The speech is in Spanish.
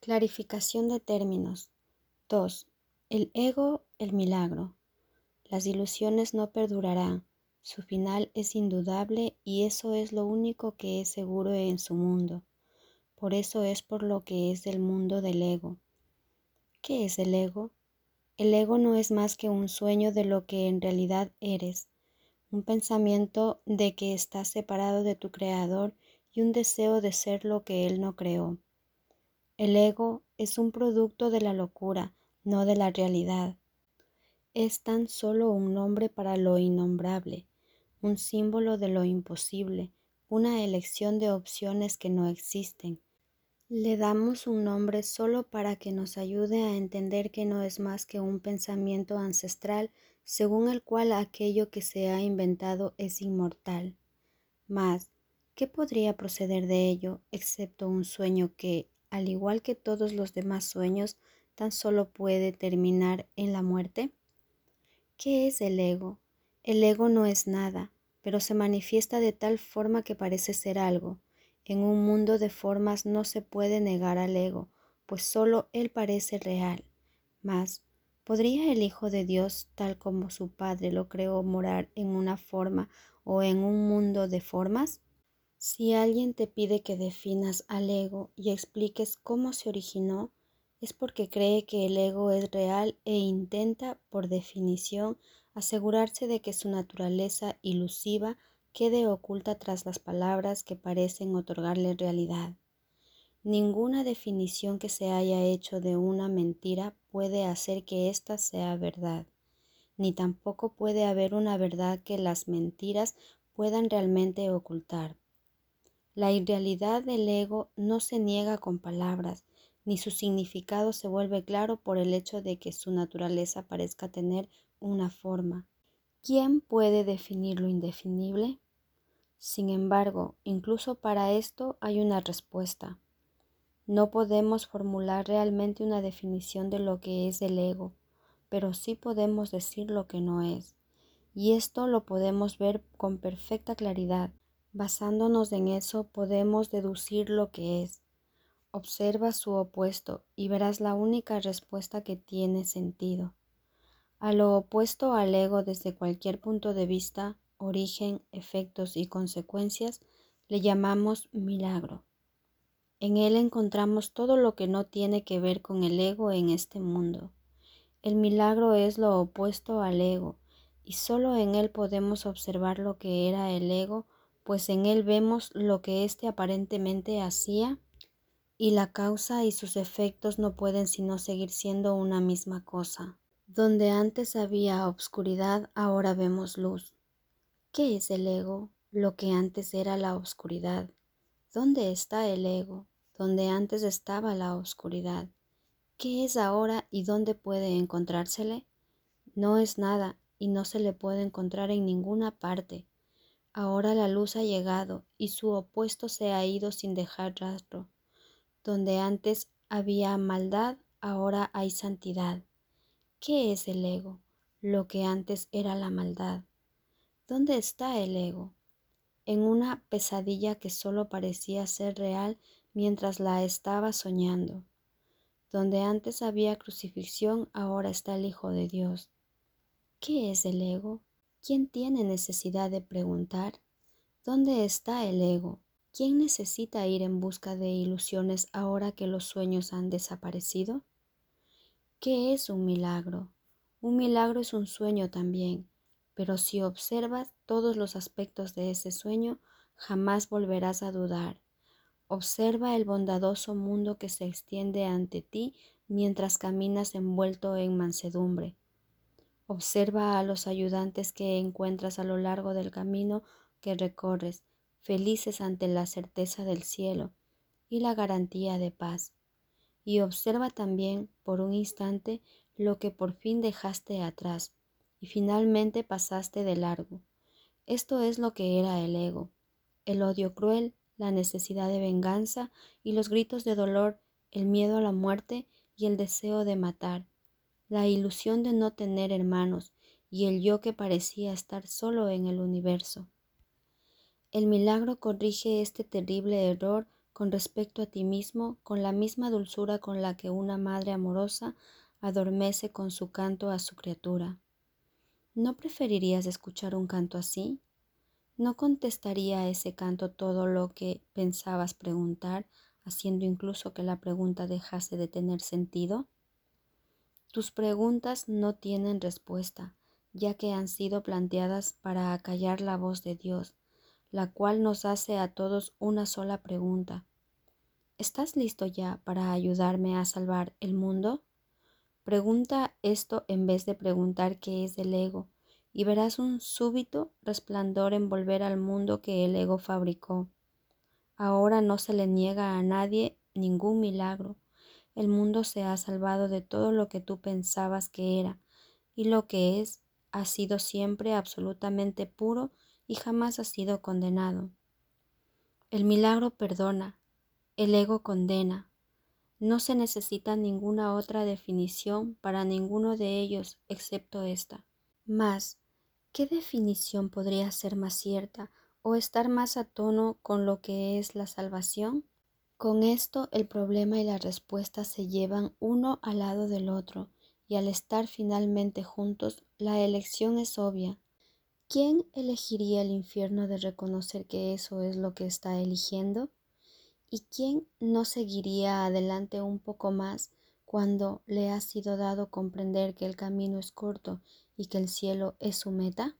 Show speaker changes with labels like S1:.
S1: Clarificación de términos. 2. El ego, el milagro. Las ilusiones no perdurarán. Su final es indudable y eso es lo único que es seguro en su mundo. Por eso es por lo que es el mundo del ego. ¿Qué es el ego? El ego no es más que un sueño de lo que en realidad eres, un pensamiento de que estás separado de tu creador y un deseo de ser lo que él no creó. El ego es un producto de la locura, no de la realidad. Es tan solo un nombre para lo innombrable, un símbolo de lo imposible, una elección de opciones que no existen. Le damos un nombre solo para que nos ayude a entender que no es más que un pensamiento ancestral según el cual aquello que se ha inventado es inmortal. Mas, ¿qué podría proceder de ello excepto un sueño que, al igual que todos los demás sueños, tan solo puede terminar en la muerte? ¿Qué es el ego? El ego no es nada, pero se manifiesta de tal forma que parece ser algo. En un mundo de formas no se puede negar al ego, pues solo él parece real. Mas, ¿podría el Hijo de Dios, tal como su Padre lo creó, morar en una forma o en un mundo de formas? Si alguien te pide que definas al ego y expliques cómo se originó, es porque cree que el ego es real e intenta, por definición, asegurarse de que su naturaleza ilusiva quede oculta tras las palabras que parecen otorgarle realidad. Ninguna definición que se haya hecho de una mentira puede hacer que ésta sea verdad, ni tampoco puede haber una verdad que las mentiras puedan realmente ocultar. La irrealidad del ego no se niega con palabras, ni su significado se vuelve claro por el hecho de que su naturaleza parezca tener una forma. ¿Quién puede definir lo indefinible? Sin embargo, incluso para esto hay una respuesta. No podemos formular realmente una definición de lo que es el ego, pero sí podemos decir lo que no es. Y esto lo podemos ver con perfecta claridad Basándonos en eso podemos deducir lo que es. Observa su opuesto y verás la única respuesta que tiene sentido. A lo opuesto al ego desde cualquier punto de vista, origen, efectos y consecuencias, le llamamos milagro. En él encontramos todo lo que no tiene que ver con el ego en este mundo. El milagro es lo opuesto al ego, y solo en él podemos observar lo que era el ego pues en él vemos lo que éste aparentemente hacía y la causa y sus efectos no pueden sino seguir siendo una misma cosa. Donde antes había obscuridad, ahora vemos luz. ¿Qué es el ego? Lo que antes era la obscuridad. ¿Dónde está el ego? Donde antes estaba la oscuridad. ¿Qué es ahora y dónde puede encontrársele? No es nada y no se le puede encontrar en ninguna parte. Ahora la luz ha llegado y su opuesto se ha ido sin dejar rastro. Donde antes había maldad, ahora hay santidad. ¿Qué es el ego? Lo que antes era la maldad. ¿Dónde está el ego? En una pesadilla que solo parecía ser real mientras la estaba soñando. Donde antes había crucifixión, ahora está el Hijo de Dios. ¿Qué es el ego? ¿Quién tiene necesidad de preguntar? ¿Dónde está el ego? ¿Quién necesita ir en busca de ilusiones ahora que los sueños han desaparecido? ¿Qué es un milagro? Un milagro es un sueño también, pero si observas todos los aspectos de ese sueño, jamás volverás a dudar. Observa el bondadoso mundo que se extiende ante ti mientras caminas envuelto en mansedumbre. Observa a los ayudantes que encuentras a lo largo del camino que recorres, felices ante la certeza del cielo y la garantía de paz. Y observa también por un instante lo que por fin dejaste atrás y finalmente pasaste de largo. Esto es lo que era el ego, el odio cruel, la necesidad de venganza y los gritos de dolor, el miedo a la muerte y el deseo de matar la ilusión de no tener hermanos y el yo que parecía estar solo en el universo. El milagro corrige este terrible error con respecto a ti mismo con la misma dulzura con la que una madre amorosa adormece con su canto a su criatura. ¿No preferirías escuchar un canto así? ¿No contestaría a ese canto todo lo que pensabas preguntar, haciendo incluso que la pregunta dejase de tener sentido? Tus preguntas no tienen respuesta, ya que han sido planteadas para acallar la voz de Dios, la cual nos hace a todos una sola pregunta. ¿Estás listo ya para ayudarme a salvar el mundo? Pregunta esto en vez de preguntar qué es el ego, y verás un súbito resplandor envolver al mundo que el ego fabricó. Ahora no se le niega a nadie ningún milagro. El mundo se ha salvado de todo lo que tú pensabas que era, y lo que es ha sido siempre absolutamente puro y jamás ha sido condenado. El milagro perdona, el ego condena. No se necesita ninguna otra definición para ninguno de ellos excepto esta. Mas, ¿qué definición podría ser más cierta o estar más a tono con lo que es la salvación? Con esto el problema y la respuesta se llevan uno al lado del otro, y al estar finalmente juntos, la elección es obvia. ¿Quién elegiría el infierno de reconocer que eso es lo que está eligiendo? ¿Y quién no seguiría adelante un poco más cuando le ha sido dado comprender que el camino es corto y que el cielo es su meta?